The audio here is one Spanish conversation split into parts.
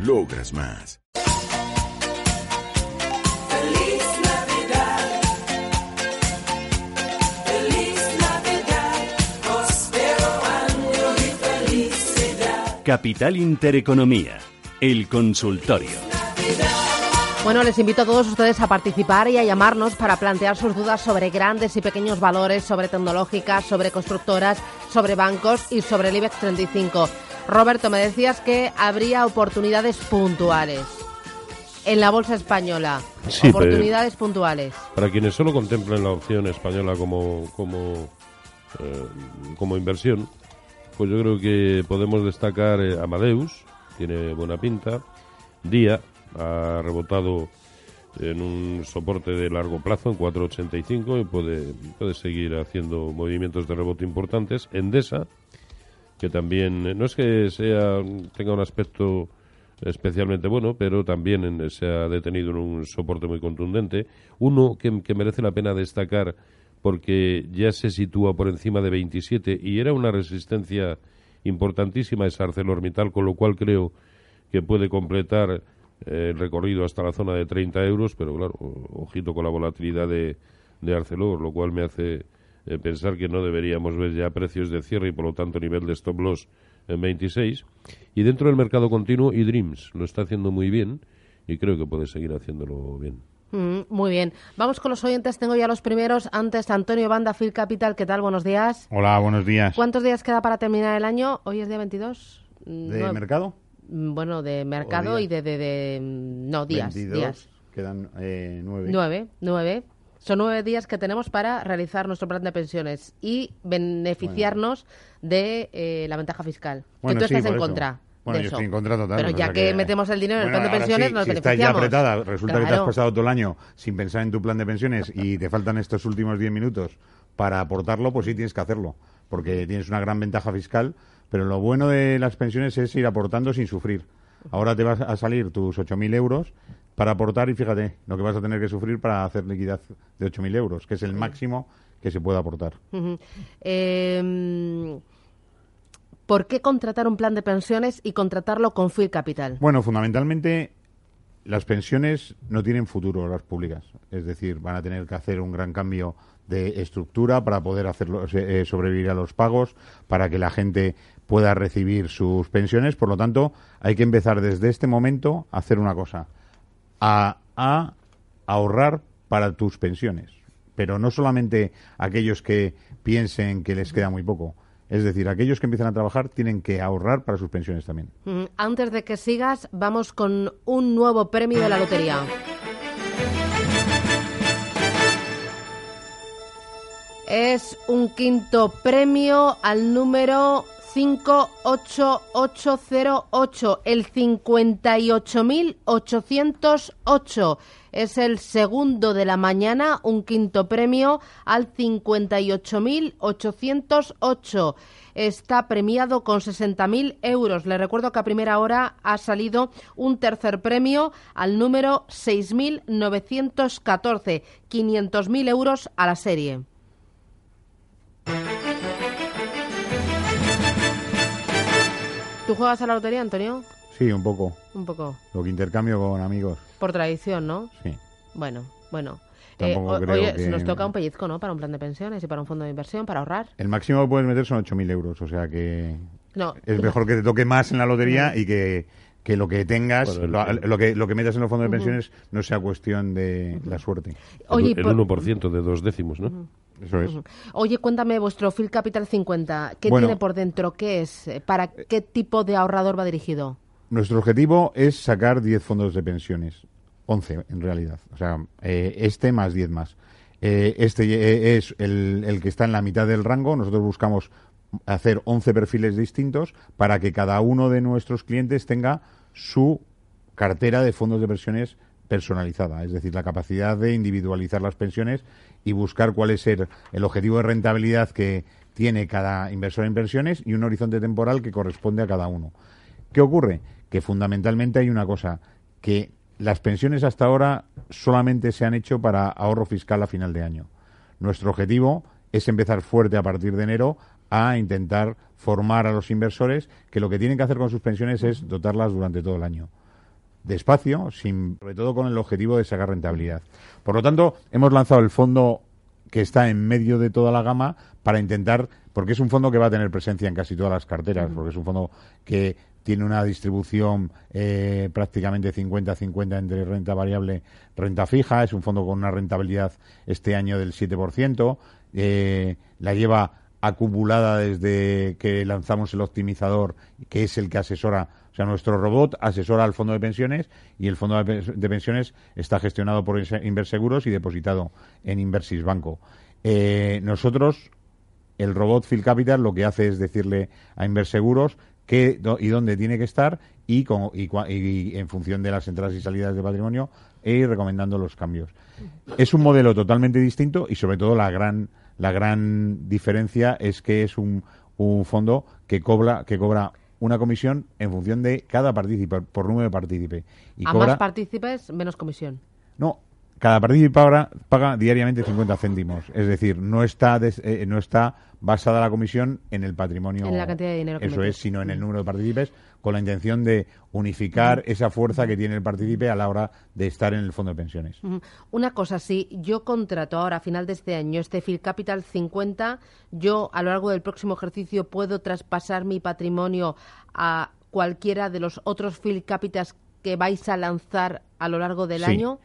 Logras más. Feliz Navidad. Feliz Navidad. Y felicidad. Capital Intereconomía, el consultorio. Bueno, les invito a todos ustedes a participar y a llamarnos para plantear sus dudas sobre grandes y pequeños valores, sobre tecnológicas, sobre constructoras, sobre bancos y sobre el IBEX 35. Roberto, me decías que habría oportunidades puntuales en la bolsa española. Sí, pero- oportunidades puntuales. Para quienes solo contemplan la opción española como, como, eh, como inversión, pues yo creo que podemos destacar eh, Amadeus, tiene buena pinta, Día ha rebotado en un soporte de largo plazo en 4.85 y puede, puede seguir haciendo movimientos de rebote importantes. Endesa, que también eh, no es que sea tenga un aspecto especialmente bueno, pero también en- se ha detenido en un soporte muy contundente. Uno que, que merece la pena destacar porque ya se sitúa por encima de 27 y era una resistencia importantísima es ArcelorMittal, con lo cual creo que puede completar eh, el recorrido hasta la zona de 30 euros, pero claro, ojito con la volatilidad de, de Arcelor, lo cual me hace eh, pensar que no deberíamos ver ya precios de cierre y por lo tanto nivel de stop loss en 26. Y dentro del mercado continuo, eDreams lo está haciendo muy bien y creo que puede seguir haciéndolo bien. Mm, muy bien. Vamos con los oyentes. Tengo ya los primeros. Antes, Antonio Banda, Phil Capital. ¿Qué tal? Buenos días. Hola, buenos días. ¿Cuántos días queda para terminar el año? Hoy es día 22. Mm, ¿De nueve- mercado? Mm, Bueno, de mercado y de, de, de- No, días. 22, días. Quedan eh, nueve. Nueve, nueve. Son nueve días que tenemos para realizar nuestro plan de pensiones y beneficiarnos de eh, la ventaja fiscal. Bueno, que tú sí, estás en eso. contra. Bueno, yo eso. estoy en contra total. Pero ya que, metemos el dinero en el plan de pensiones, sí, nos si estás beneficiamos. ya apretada, resulta que te has pasado todo el año sin pensar en tu plan de pensiones y te faltan estos últimos 10 minutos para aportarlo, pues sí tienes que hacerlo, porque tienes una gran ventaja fiscal, pero lo bueno de las pensiones es ir aportando sin sufrir. Ahora te vas a salir tus 8.000 euros para aportar y fíjate lo que vas a tener que sufrir para hacer liquidez de 8.000 euros, que es el máximo que se puede aportar. Eh, ¿Por qué contratar un plan de pensiones y contratarlo con Full Capital? Bueno, fundamentalmente las pensiones no tienen futuro las públicas. Es decir, van a tener que hacer un gran cambio de estructura para poder hacerlo, eh, sobrevivir a los pagos, para que la gente pueda recibir sus pensiones. Por lo tanto, hay que empezar desde este momento a hacer una cosa, a, ahorrar para tus pensiones. Pero no solamente aquellos que piensen que les queda muy poco. Es decir, aquellos que empiezan a trabajar tienen que ahorrar para sus pensiones también. Ujú. Antes de que sigas, vamos con un nuevo premio de la lotería. Es un quinto premio al número 58808, el 58.808. Es el segundo de la mañana, un quinto premio al 58.808. Está premiado con 60.000 euros. Le recuerdo que a primera hora ha salido un tercer premio al número 6.914, 500.000 euros a la serie. ¿Tú juegas a la lotería, Antonio? Sí, un poco. Un poco. Lo que intercambio con amigos. Por tradición, ¿no? Sí. Bueno, bueno. Eh, o- creo oye, que- nos toca un pellizco, ¿no? Para un plan de pensiones y para un fondo de inversión, para ahorrar. El máximo que puedes meter son 8.000 euros. O sea que No. es mejor que te toque más en la lotería y que, que lo que tengas, el- lo, lo que, lo que metas en los fondos de pensiones no sea cuestión de la suerte. Oye, el, el por- 1% de dos décimos, ¿no? Eso es. Oye, cuéntame vuestro Phil Capital 50. ¿Qué Bueno. tiene por dentro? ¿Qué es? ¿Para qué tipo de ahorrador va dirigido? Nuestro objetivo es sacar 10 fondos de pensiones. 11, en realidad. O sea, eh, este más 10 más. Eh, este eh, es el, el que está en la mitad del rango. Nosotros buscamos hacer 11 perfiles distintos para que cada uno de nuestros clientes tenga su cartera de fondos de pensiones personalizada, es decir, la capacidad de individualizar las pensiones y buscar cuál es el, el objetivo de rentabilidad que tiene cada inversor en pensiones y un horizonte temporal que corresponde a cada uno. ¿Qué ocurre? Que fundamentalmente hay una cosa, que las pensiones hasta ahora solamente se han hecho para ahorro fiscal a final de año. Nuestro objetivo es empezar fuerte a partir de enero a intentar formar a los inversores que lo que tienen que hacer con sus pensiones es dotarlas durante todo el año. Despacio, sin, sobre todo con el objetivo de sacar rentabilidad. Por lo tanto, hemos lanzado el fondo que está en medio de toda la gama para intentar, porque es un fondo que va a tener presencia en casi todas las carteras, porque es un fondo que tiene una distribución eh, prácticamente 50-50 entre renta variable renta fija, es un fondo con una rentabilidad este año del 7%, eh, la lleva acumulada desde que lanzamos el optimizador, que es el que asesora, o sea, nuestro robot asesora al fondo de pensiones y el fondo de pens- de pensiones está gestionado por Inverseguros y depositado en Inversis Banco. Eh, nosotros el robot Phil Capital lo que hace es decirle a Inverseguros qué y dónde tiene que estar y, y y en función de las entradas y salidas de patrimonio e recomendando los cambios. Es un modelo totalmente distinto y sobre todo la gran la gran diferencia es que es un, un fondo que cobra que cobra una comisión en función de cada partícipe por número de partícipe y a cobra más partícipes, menos comisión. no, cada partícipe paga, paga diariamente 50 céntimos. Es decir, no está des- eh, no está basada la comisión en el patrimonio. En la cantidad de dinero que Eso metes. es, sino en el número de partícipes, con la intención de unificar esa fuerza que tiene el partícipe a la hora de estar en el fondo de pensiones. Una cosa, si yo contrato ahora a final de este año este Phil Capital 50, yo a lo largo del próximo ejercicio puedo traspasar mi patrimonio a cualquiera de los otros Phil Capitals que vais a lanzar a lo largo del Sí. año.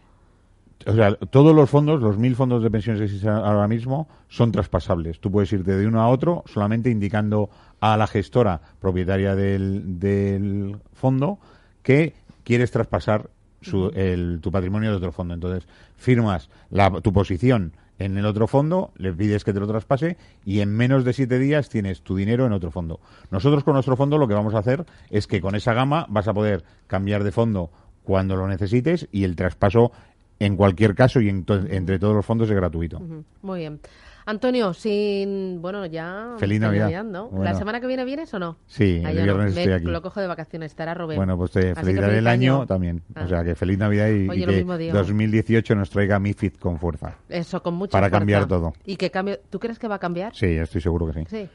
O sea, todos los fondos, los mil fondos de pensiones que existen ahora mismo, son traspasables. Tú puedes irte de uno a otro solamente indicando a la gestora propietaria del, del fondo que quieres traspasar su- el- tu patrimonio de otro fondo. Entonces, firmas la- tu posición en el otro fondo, le pides que te lo traspase y en menos de siete días tienes tu dinero en otro fondo. Nosotros con nuestro fondo lo que vamos a hacer es que con esa gama vas a poder cambiar de fondo cuando lo necesites y el traspaso en cualquier caso y en to- entre todos los fondos es gratuito. Muy bien. Antonio, sin. Bueno, ya. Feliz Navidad. ¿no? Bueno. ¿La semana que viene vienes o no? Sí, Ah, el no. viernes estoy aquí. Lo cojo de vacaciones, estará Rubén. Bueno, pues te Así que felicitaré feliz el año, año. también. Ah. O sea, que feliz Navidad y, Oye, y que mismo digo. 2018 nos traiga MIFID con fuerza. Eso, con mucha para fuerza. cambiar todo. ¿Y que cambie? ¿Tú crees que va a cambiar? Sí, estoy seguro que sí. Sí.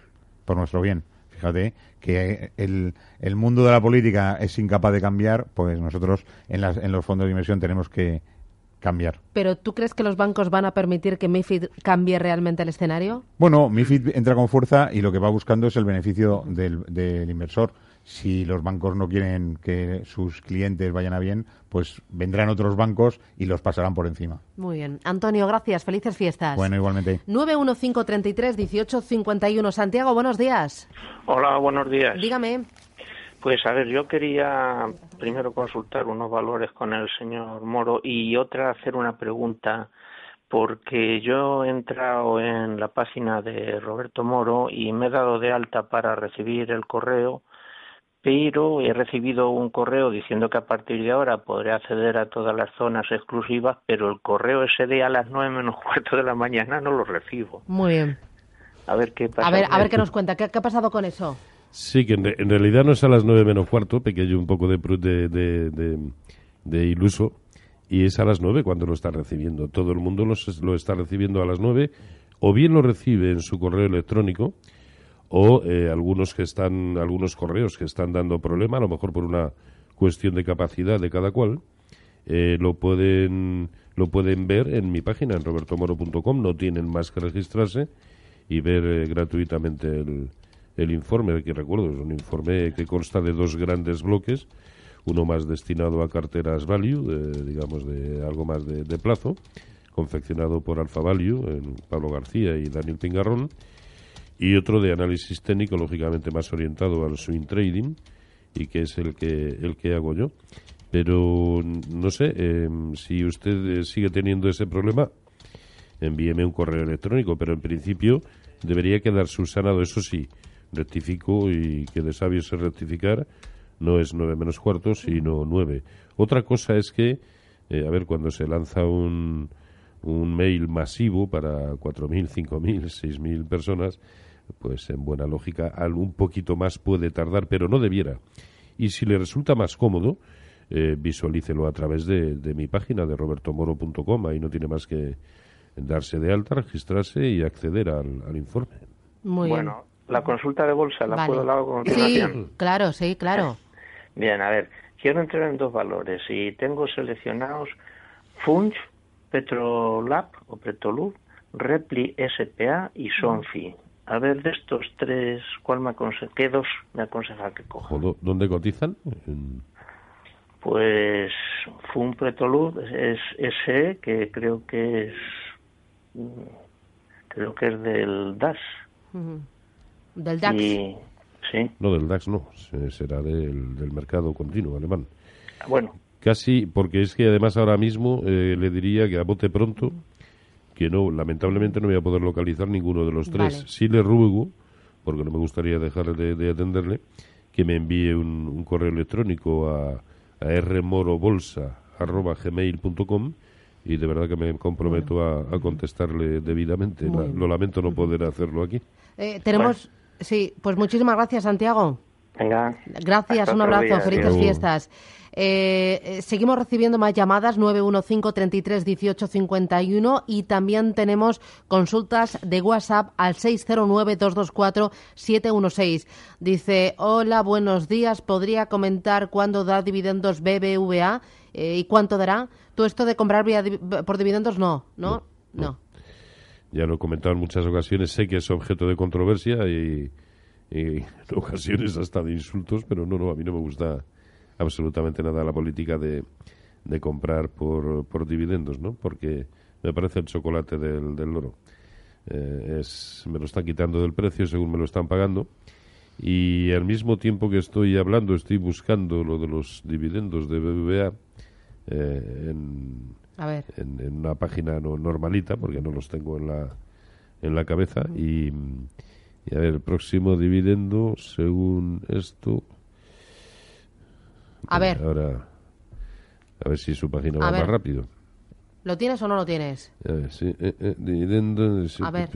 Por nuestro bien. Fíjate que el, el mundo de la política es incapaz de cambiar, pues nosotros en, las, en los fondos de inversión tenemos que cambiar. ¿Pero tú crees que los bancos van a permitir que MIFID cambie realmente el escenario? Bueno, MIFID entra con fuerza y lo que va buscando es el beneficio del, del inversor. Si los bancos no quieren que sus clientes vayan a bien, pues vendrán otros bancos y los pasarán por encima. Muy bien. Antonio, gracias. Felices fiestas. Bueno, igualmente. 915331851. Santiago, buenos días. Hola, buenos días. Dígame. Pues a ver, yo quería primero consultar unos valores con el señor Moro y otra hacer una pregunta porque yo he entrado en la página de Roberto Moro y me he dado de alta para recibir el correo, pero he recibido un correo diciendo que a partir de ahora podré acceder a todas las zonas exclusivas, pero el correo ese de a las nueve menos cuarto de la mañana no lo recibo. Muy bien. A ver qué pasa. A ver, a ver qué nos cuenta. ¿Qué, qué ha pasado con eso? Sí, que en, re- en realidad no es a las nueve menos cuarto, pequeño un poco de, de, de, de- iluso, y es a las nueve cuando lo está recibiendo. Todo el mundo los- lo está recibiendo a las nueve, o bien lo recibe en su correo electrónico, o eh, algunos que están, algunos correos que están dando problema, a lo mejor por una cuestión de capacidad de cada cual, eh, lo pueden lo pueden ver en mi página en robertomoro.com no tienen más que registrarse y ver eh, gratuitamente el, el informe que recuerdo es un informe que consta de dos grandes bloques uno más destinado a carteras value digamos de algo más de, de plazo confeccionado por Alfa Value Pablo García y Daniel Pingarrón y otro de análisis técnico lógicamente más orientado al swing trading y que es el que el que hago yo. Pero no sé eh, si usted eh, sigue teniendo ese problema envíeme un correo electrónico pero en principio debería quedar subsanado eso sí rectifico y que de sabio es rectificar no es 9 menos cuarto, sino 9. Otra cosa es que, eh, a ver, cuando se lanza un, un mail masivo para 4.000, 5.000, 6.000 personas, pues en buena lógica al- un poquito más puede tardar, pero no debiera. Y si le resulta más cómodo, eh, visualícelo a través de, de mi página de robertomoro.com. Ahí no tiene más que darse de alta, registrarse y acceder al, al informe. Muy bien. La consulta de bolsa la Vale. puedo dar a Sí, continuación. claro, sí, claro. Bien, a ver, quiero entrar en dos valores y tengo seleccionados Funch, Petrolab o Petrolub, Repli SPA y Sonfi. A ver, de estos tres, ¿cuál me aconseja? ¿Qué dos me aconseja que coja? ¿Dónde cotizan? Pues Fun Petrolub es ese que creo que es mm, creo que es del DAS. Del DAX. Y sí, no, del DAX no, se- será del, del mercado continuo alemán. bueno, Casi, porque es que además ahora mismo eh, le diría que a bote pronto, que no, lamentablemente no voy a poder localizar ninguno de los tres. Vale. Sí le ruego, porque no me gustaría dejar de, de atenderle, que me envíe un, un correo electrónico a, a rmorobolsa.gmail.com y de verdad que me comprometo a, a contestarle debidamente. La- lo lamento no poder hacerlo aquí. Eh, tenemos, sí, pues muchísimas gracias, Santiago. venga. Gracias, un abrazo, felices fiestas. Eh, eh, seguimos recibiendo más llamadas 915 33 18 51 y también tenemos consultas de WhatsApp al 609 224 716. Dice, hola, buenos días, ¿podría comentar cuándo da dividendos BBVA Eh, y cuánto dará? Tú esto de comprar vía di- por dividendos no, ¿no? No. Ya lo he comentado en muchas ocasiones, sé que es objeto de controversia y, en ocasiones hasta de insultos, pero no, no, a mí no me gusta absolutamente nada la política de, de comprar por, por dividendos, ¿no? Porque me parece el chocolate del, del loro. Eh, es, me lo están quitando del precio según me lo están pagando y al mismo tiempo que estoy hablando estoy buscando lo de los dividendos de BBVA eh, en, A ver. en, en una página no, normalita porque no los tengo en la en la cabeza y, y a ver el próximo dividendo según esto A ver. ahora a ver si su página A va ver. más rápido ¿Lo tienes o no lo tienes? a ver, sí, eh, eh, dividendo A ver.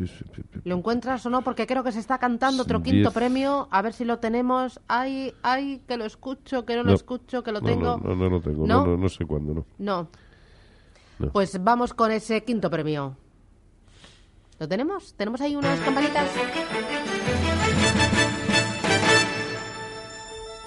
¿Lo encuentras o no? Porque creo que se está cantando otro Diez. quinto premio. A ver si lo tenemos. Ay, ay, que lo escucho, que no, lo escucho, que lo no, tengo. no, no, no lo tengo ¿No? no, no, no sé cuándo no No. Pues vamos con ese quinto premio. ¿Lo tenemos? ¿Tenemos ahí unas campanitas?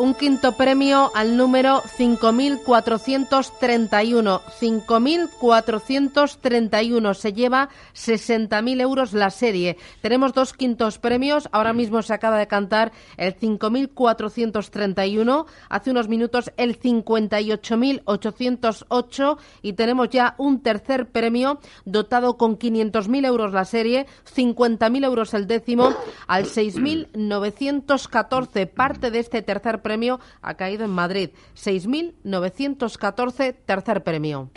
Un quinto premio al número 5431. 5431 se lleva 60.000 euros la serie. Tenemos dos quintos premios. Ahora mismo se acaba de cantar el 5431. Hace unos minutos el 58.808. Y tenemos ya un tercer premio dotado con 500.000 euros la serie, 50.000 euros el décimo, al 6.914. Parte de este tercer premio ha caído en Madrid. 6.914, tercer premio.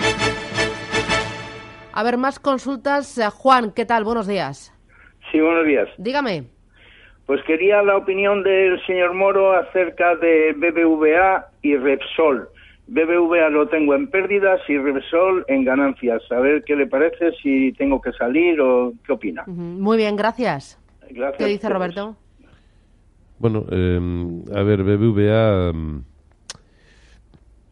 A ver, más consultas. Eh, Juan, ¿qué tal? Buenos días. Sí, buenos días. Dígame. Pues quería la opinión del señor Moro acerca de BBVA y Repsol. BBVA lo tengo en pérdidas y Repsol en ganancias. A ver qué le parece, si tengo que salir o qué opina. Muy bien, gracias. Gracias. ¿Qué dice Roberto? Bueno, eh, a ver, BBVA mm,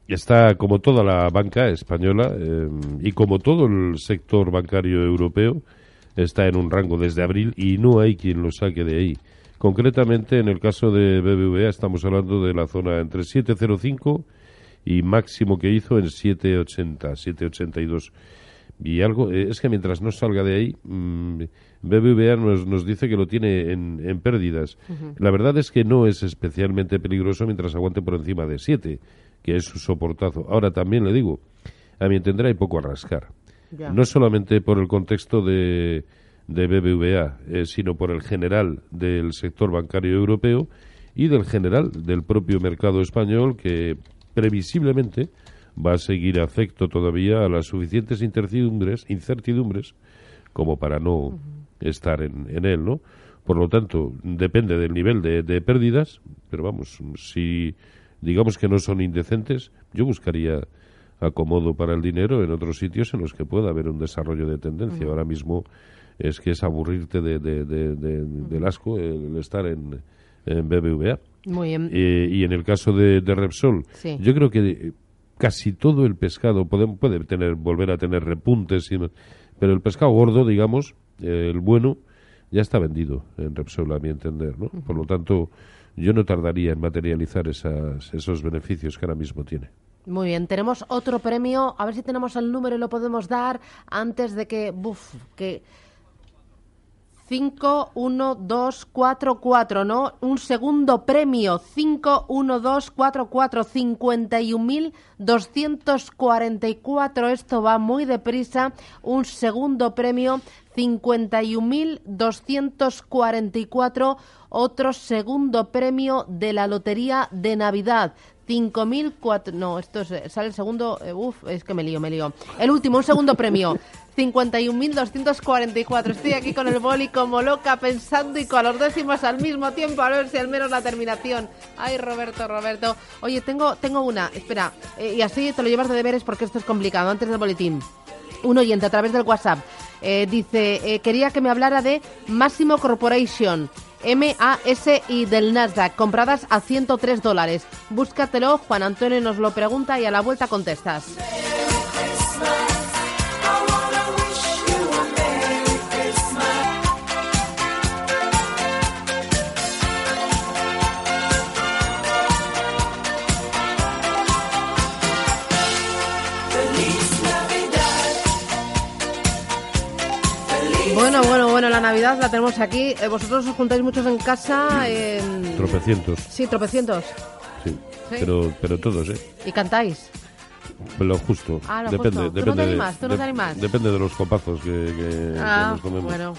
está como toda la banca española eh, y como todo el sector bancario europeo, está en un rango desde abril y no hay quien lo saque de ahí. Concretamente, en el caso de BBVA estamos hablando de la zona entre 705 y máximo que hizo en 780, 782 y algo eh, es que mientras no salga de ahí mm, BBVA nos, nos dice que lo tiene en, en pérdidas. La verdad es que no es especialmente peligroso mientras aguante por encima de 7 que es su soportazo. Ahora también le digo a mi entender hay poco a rascar. Ya. no solamente por el contexto de, de BBVA, eh, sino por el general del sector bancario europeo y del general del propio mercado español que previsiblemente va a seguir afecto todavía a las suficientes incertidumbres, incertidumbres como para no estar en, en él, ¿no? Por lo tanto, depende del nivel de, de pérdidas, pero vamos, si digamos que no son indecentes, yo buscaría acomodo para el dinero en otros sitios en los que pueda haber un desarrollo de tendencia. Ahora mismo es que es aburrirte de, de- de- de- del asco el estar en, en BBVA. Muy bien. Eh, y en el caso de, de Repsol, Sí. yo creo que eh, casi todo el pescado puede, puede tener, volver a tener repuntes, y pero el pescado gordo, digamos, el bueno, ya está vendido en Repsol, a mi entender. ¿no? Por lo tanto, yo no tardaría en materializar esas, esos beneficios que ahora mismo tiene. Muy bien, tenemos otro premio. A ver si tenemos el número y lo podemos dar antes de que. Buf, que. 5, 1, 2, 4, 4, ¿no? Un segundo premio. 5, 1, 2, 4, 4. 51.244. Esto va muy deprisa. Un segundo premio. 51.244. Otro segundo premio de la Lotería de Navidad. 5.004. No, esto es, sale el segundo. eh, uf, es que me lío, me lío. El último, un segundo premio. 51.244. Estoy aquí con el boli como loca pensando y con los décimos al mismo tiempo a ver si al menos la terminación. Ay, Roberto, Roberto. Oye, tengo, tengo una. Espera, eh, y así te lo llevas de deberes porque esto es complicado. Antes del boletín. Un oyente a través del WhatsApp eh, dice, eh, quería que me hablara de Máximo Corporation. MASI del Nasdaq, compradas a 103 dólares. Búscatelo, Juan Antonio nos lo pregunta y a la vuelta contestas. Navidad la tenemos aquí. Eh, vosotros os juntáis muchos en casa. en- Tropecientos, Sí, tropecientos. sí. Sí. Pero, pero todos, ¿eh? Y cantáis. Lo justo. Ah, lo depende, justo. ¿Tú no te depende, animas? ¿Tú no te animas? depende de los copazos que, que- que Ah, nos tomemos. bueno.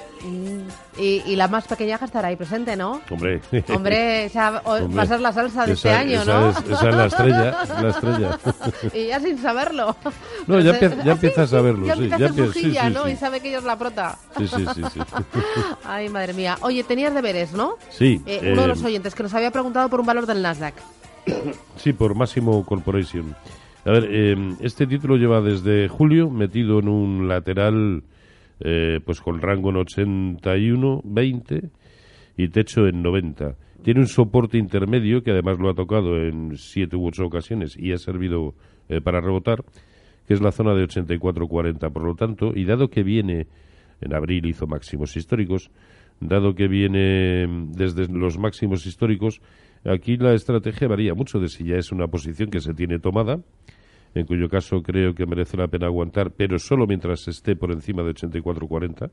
Y, y la más pequeñaja estará ahí presente, ¿no? Hombre, Hombre, esa Hombre, va a ser la salsa de este año, esa ¿no? Es, esa es la estrella, la estrella. y ya sin saberlo. No, ya se- ya Ah, sí, a saberlo, Ya sí, ya a hacer empie- sí, sí, ¿no? sí. Y sabe que ella es la prota. Sí, sí, sí, sí. Ay, madre mía. Oye, tenías deberes, ¿no? Sí, Eh, uno de eh, los oyentes que nos había preguntado por un valor del Nasdaq. Sí, por Máximo Corporation. A ver, eh, este título lleva desde julio metido en un lateral eh, pues con rango en 81, 20 y techo en 90. Tiene un soporte intermedio que además lo ha tocado en siete u ocho ocasiones y ha servido eh, para rebotar, que es la zona de 84-40. Por lo tanto, y dado que viene, en abril hizo máximos históricos, dado que viene mm, desde los máximos históricos, aquí la estrategia varía mucho de si ya es una posición que se tiene tomada, en cuyo caso creo que merece la pena aguantar, pero solo mientras esté por encima de 84-40,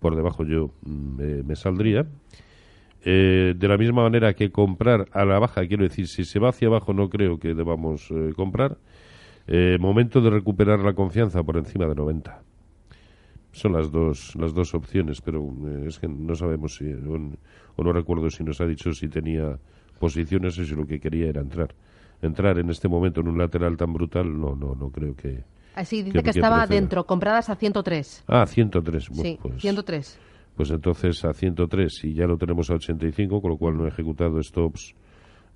por debajo yo mm, me- me saldría. Eh, de la misma manera que comprar a la baja, quiero decir, si se va hacia abajo no creo que debamos eh, comprar. Eh, momento de recuperar la confianza por encima de 90. Son las dos las dos opciones, pero eh, es que no sabemos si, o, no recuerdo si nos ha dicho si tenía posiciones o si lo que quería era entrar. Entrar en este momento en un lateral tan brutal, no, no, no creo que. Así, dice que- que estaba proceda. dentro, compradas a 103. Ah, 103. Bueno, sí, pues, 103. pues entonces a 103 y ya lo tenemos a 85, con lo cual no he ejecutado stops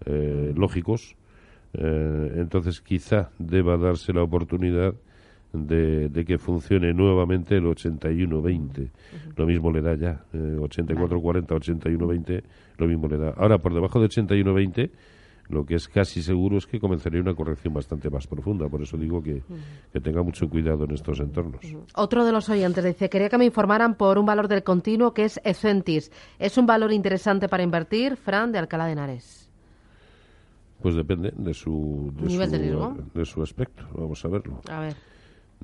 eh, lógicos. Eh, entonces quizá deba darse la oportunidad de, de que funcione nuevamente el 81-20. Lo mismo le da ya. eh, 84-40, 81-20, lo mismo le da. Ahora, por debajo de 81-20, lo que es casi seguro es que comenzaría una corrección bastante más profunda. Por eso digo que, que tenga mucho cuidado en estos entornos. Otro de los oyentes dice, quería que me informaran por un valor del continuo que es Ecentis. ¿Es un valor interesante para invertir? Fran, de Alcalá de Henares. Pues depende de su, de ¿Nivel su, de riesgo? de su aspecto. Vamos a verlo. A ver.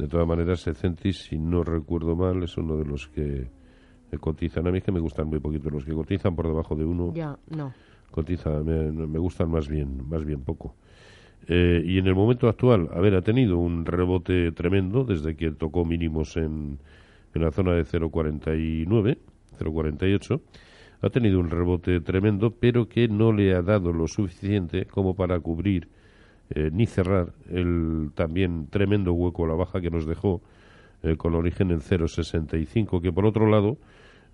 De todas maneras, Ecentis, si no recuerdo mal, es uno de los que eh, cotizan. A mí es que me gustan muy poquito. Los que cotizan por debajo de uno, Ya, no. cotizan, me, me gustan más bien, más bien poco. Eh, y en el momento actual, a ver, ha tenido un rebote tremendo desde que tocó mínimos en, en la zona de 0,49, 0,48. Ha tenido un rebote tremendo, pero que no le ha dado lo suficiente como para cubrir eh, ni cerrar el también tremendo hueco a la baja que nos dejó eh, con origen en 0,65, que por otro lado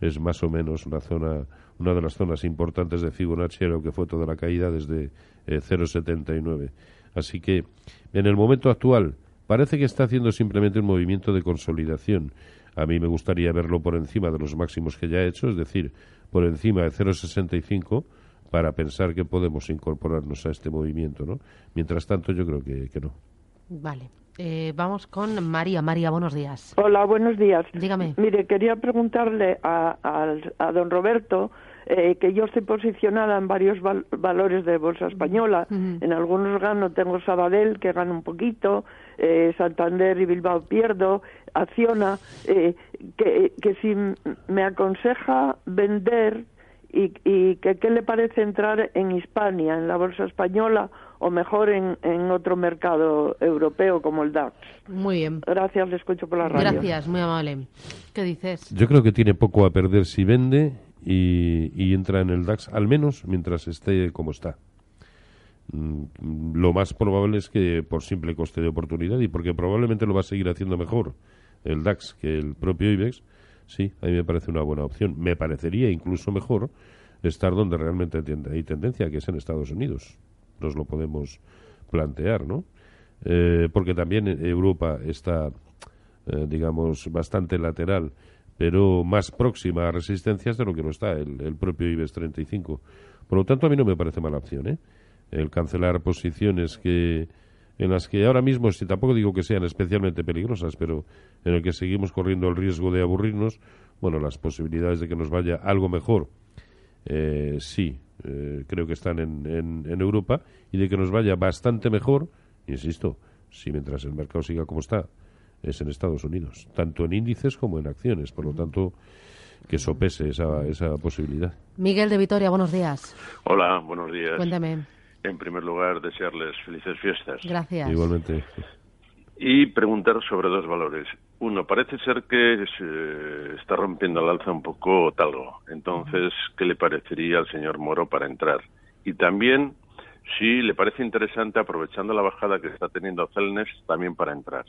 es más o menos una zona, una de las zonas importantes de Fibonacci, lo que fue toda la caída desde eh, 0,79. Así que en el momento actual parece que está haciendo simplemente un movimiento de consolidación. A mí me gustaría verlo por encima de los máximos que ya ha hecho, es decir, por encima de 0,65 para pensar que podemos incorporarnos a este movimiento, ¿no? Mientras tanto, yo creo que, que no. Vale. Eh, vamos con María. María, buenos días. Hola, buenos días. Dígame. Mire, quería preguntarle a, al- a don Roberto eh, que yo estoy posicionada en varios val- valores de Bolsa Española. En algunos gano, tengo Sabadell, que gana un poquito, eh, Santander y Bilbao pierdo, Acciona, eh, que, que si me aconseja vender y, y que qué le parece entrar en Hispania, en la Bolsa Española, o mejor en, en otro mercado europeo como el DAX. Muy bien. Gracias, le escucho por la radio. Gracias, muy amable. ¿Qué dices? Yo creo que tiene poco a perder si vende y, y entra en el DAX, al menos mientras esté como está. Mm, Lo más probable es que por simple coste de oportunidad y porque probablemente lo va a seguir haciendo mejor el DAX que el propio IBEX, sí, a mí me parece una buena opción. Me parecería incluso mejor estar donde realmente hay tendencia, que es en Estados Unidos. Nos lo podemos plantear, ¿no? Eh, porque también Europa está, eh, digamos, bastante lateral, pero más próxima a resistencias de lo que lo está el, el propio IBEX 35. Por lo tanto, a mí no me parece mala opción, ¿eh? El cancelar posiciones que en las que ahora mismo, si tampoco digo que sean especialmente peligrosas, pero en el que seguimos corriendo el riesgo de aburrirnos, bueno, las posibilidades de que nos vaya algo mejor, eh, sí, eh, creo que están en, en, en Europa, y de que nos vaya bastante mejor, insisto, si mientras el mercado siga como está, es en Estados Unidos, tanto en índices como en acciones, por lo tanto, que sopese esa, esa posibilidad. Miguel de Vitoria, buenos días. Hola, buenos días. Cuéntame. En primer lugar, desearles felices fiestas. Gracias. Igualmente. Y preguntar sobre dos valores. Uno, parece ser que se está rompiendo al alza un poco Talgo. Entonces, ¿qué le parecería al señor Moro para entrar? Y también, si le parece interesante, aprovechando la bajada que está teniendo Celnes, también para entrar.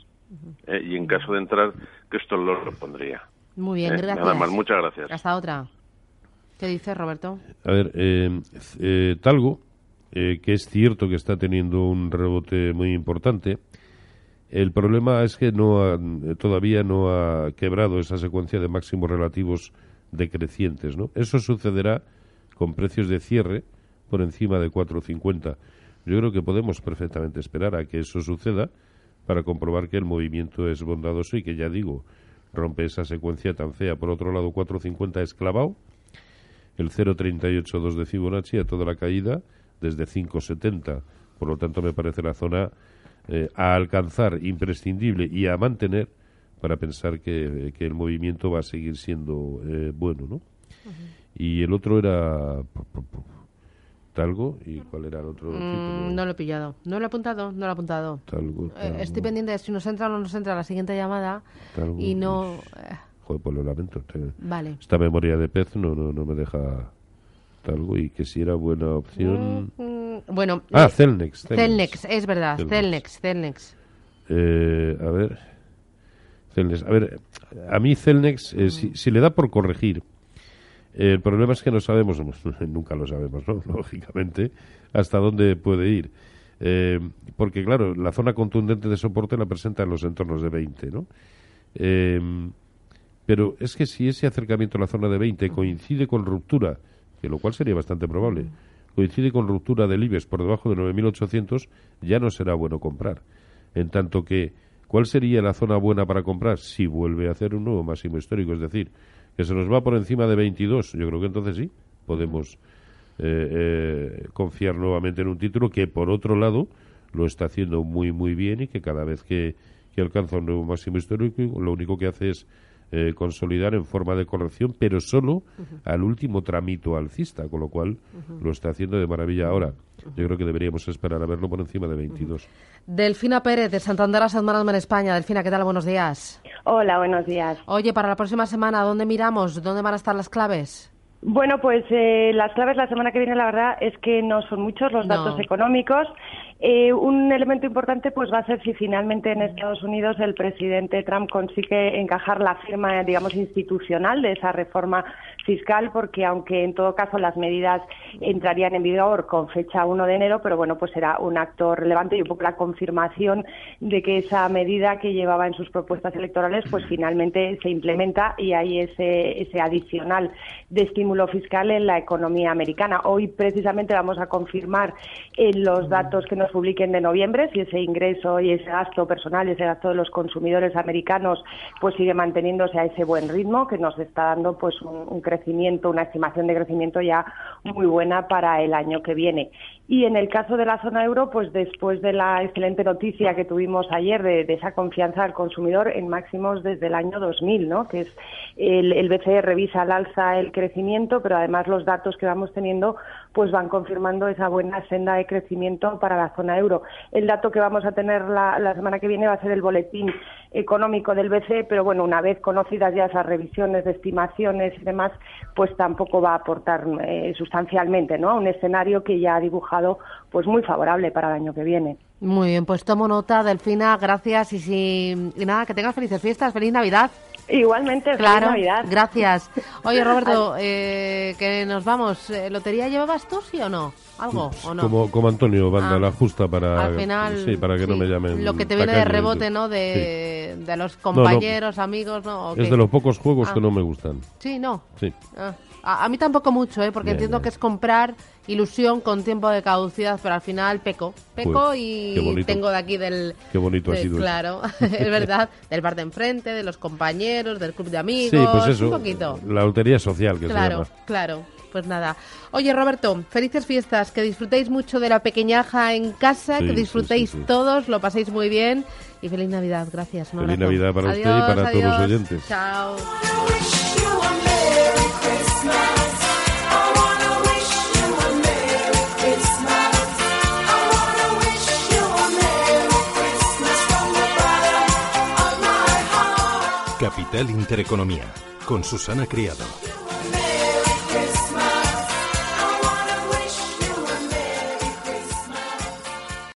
Eh, y en caso de entrar, ¿qué esto lo pondría? Muy bien, Eh, gracias. Nada más, muchas gracias. Hasta otra. ¿Qué dices, Roberto? A ver, eh, eh, Talgo, eh, que es cierto que está teniendo un rebote muy importante, el problema es que no ha- eh, todavía no ha quebrado esa secuencia de máximos relativos decrecientes, ¿no? Eso sucederá con precios de cierre por encima de 4.50. Yo creo que podemos perfectamente esperar a que eso suceda para comprobar que el movimiento es bondadoso y que ya digo, rompe esa secuencia tan fea. Por otro lado, 4.50 es clavado, el 0.382 de Fibonacci a toda la caída desde 5.70. Por lo tanto, me parece la zona eh, a alcanzar imprescindible y a mantener para pensar que, que el movimiento va a seguir siendo eh, bueno, ¿no? Y el otro era Talgo y cuál era el otro Mm, no lo he pillado. No lo he apuntado, no lo he apuntado. Talgo, Eh, Talgo, estoy pendiente de si nos entra o no nos entra la siguiente llamada Talgo, y no... eh, Joder, pues lo lamento. Vale. Esta memoria de pez no, no, no me deja Talgo y que si era buena opción. Mm, bueno. Ah, eh, Celnex. Celnex, es verdad. Celnex. Celnex. Eh, a ver. Celnex. A ver, a mí Celnex, eh, si, si le da por corregir, eh, el problema es que no sabemos, nunca lo sabemos, ¿no? Lógicamente, hasta dónde puede ir. Eh, porque, claro, la zona contundente de soporte la presenta en los entornos de 20, ¿no? Eh, pero es que si ese acercamiento a la zona de 20 coincide con ruptura, que lo cual sería bastante probable, coincide con ruptura del IBEX por debajo de 9.800, ya no será bueno comprar. En tanto que, ¿cuál sería la zona buena para comprar? Si vuelve a hacer un nuevo máximo histórico, es decir, que se nos va por encima de 22, yo creo que entonces sí, podemos eh, eh, confiar nuevamente en un título que, por otro lado, lo está haciendo muy, muy bien y que cada vez que, que alcanza un nuevo máximo histórico, lo único que hace es eh, consolidar en forma de corrección, pero solo al último tramito alcista, con lo cual lo está haciendo de maravilla ahora. Yo creo que deberíamos esperar a verlo por encima de 22. Delfina Pérez, de Santander Asset Management España. Delfina, ¿qué tal? Buenos días. Hola, buenos días. Oye, para la próxima semana, ¿dónde miramos? ¿Dónde van a estar las claves? Bueno, pues eh, las claves la semana que viene, la verdad es que no son muchos los No. datos económicos Eh, un elemento importante pues va a ser si finalmente en Estados Unidos el presidente Trump consigue encajar la firma, digamos, institucional de esa reforma fiscal, porque aunque en todo caso las medidas entrarían en vigor con fecha 1 de enero, pero bueno, pues será un acto relevante y un poco la confirmación de que esa medida que llevaba en sus propuestas electorales, pues finalmente se implementa y hay ese, ese adicional de estímulo fiscal en la economía americana. Hoy precisamente vamos a confirmar en los datos que nos publiquen de noviembre si ese ingreso y ese gasto personal y ese gasto de los consumidores americanos pues sigue manteniéndose a ese buen ritmo que nos está dando pues un, un crecimiento, una estimación de crecimiento ya muy buena para el año que viene. Y en el caso de la zona euro, pues después de la excelente noticia que tuvimos ayer de, de esa confianza al consumidor en máximos desde el año 2000, ¿no? que es el, el BCE revisa al alza el crecimiento, pero además los datos que vamos teniendo pues van confirmando esa buena senda de crecimiento para la zona euro. El dato que vamos a tener la, la semana que viene va a ser el boletín económico del BCE, pero bueno, una vez conocidas ya esas revisiones de estimaciones y demás, pues tampoco va a aportar eh, sustancialmente, ¿no? A un escenario que ya ha dibujado pues muy favorable para el año que viene. Muy bien, pues tomo nota, Delfina, gracias y, si, y nada, que tengas felices fiestas, feliz Navidad. Igualmente, feliz Claro, Navidad. gracias. Oye, Roberto, eh, que nos vamos. Eh, ¿Lotería llevabas tú, sí o no? ¿Algo o no? Como, como Antonio, banda Ah. la justa para, Al final, sí, para que no me llamen. Lo que te viene de rebote. ¿no? De, de los no. compañeros, amigos, ¿no? ¿O Es de los pocos juegos Ah. que no me gustan. Sí, no. Sí. Ah, A, a mí tampoco mucho, ¿eh? porque Bien, entiendo bien. que es comprar ilusión con tiempo de caducidad, pero al final peco. Peco Pues, y tengo de aquí del... Qué bonito ha sido. Claro, es verdad. Del bar de enfrente, de los compañeros, del club de amigos. Sí, pues eso. Un poquito. La lotería social que Claro, se llama. claro. Pues nada. Oye, Roberto, felices fiestas, que disfrutéis mucho de la pequeñaja en casa, Sí, que disfrutéis sí, sí. todos, lo paséis muy bien y feliz Navidad. Gracias. Feliz abrazo. Navidad para usted y Adiós, para todos los adiós. oyentes. Chao. Capital Intereconomía, con Susana Criado.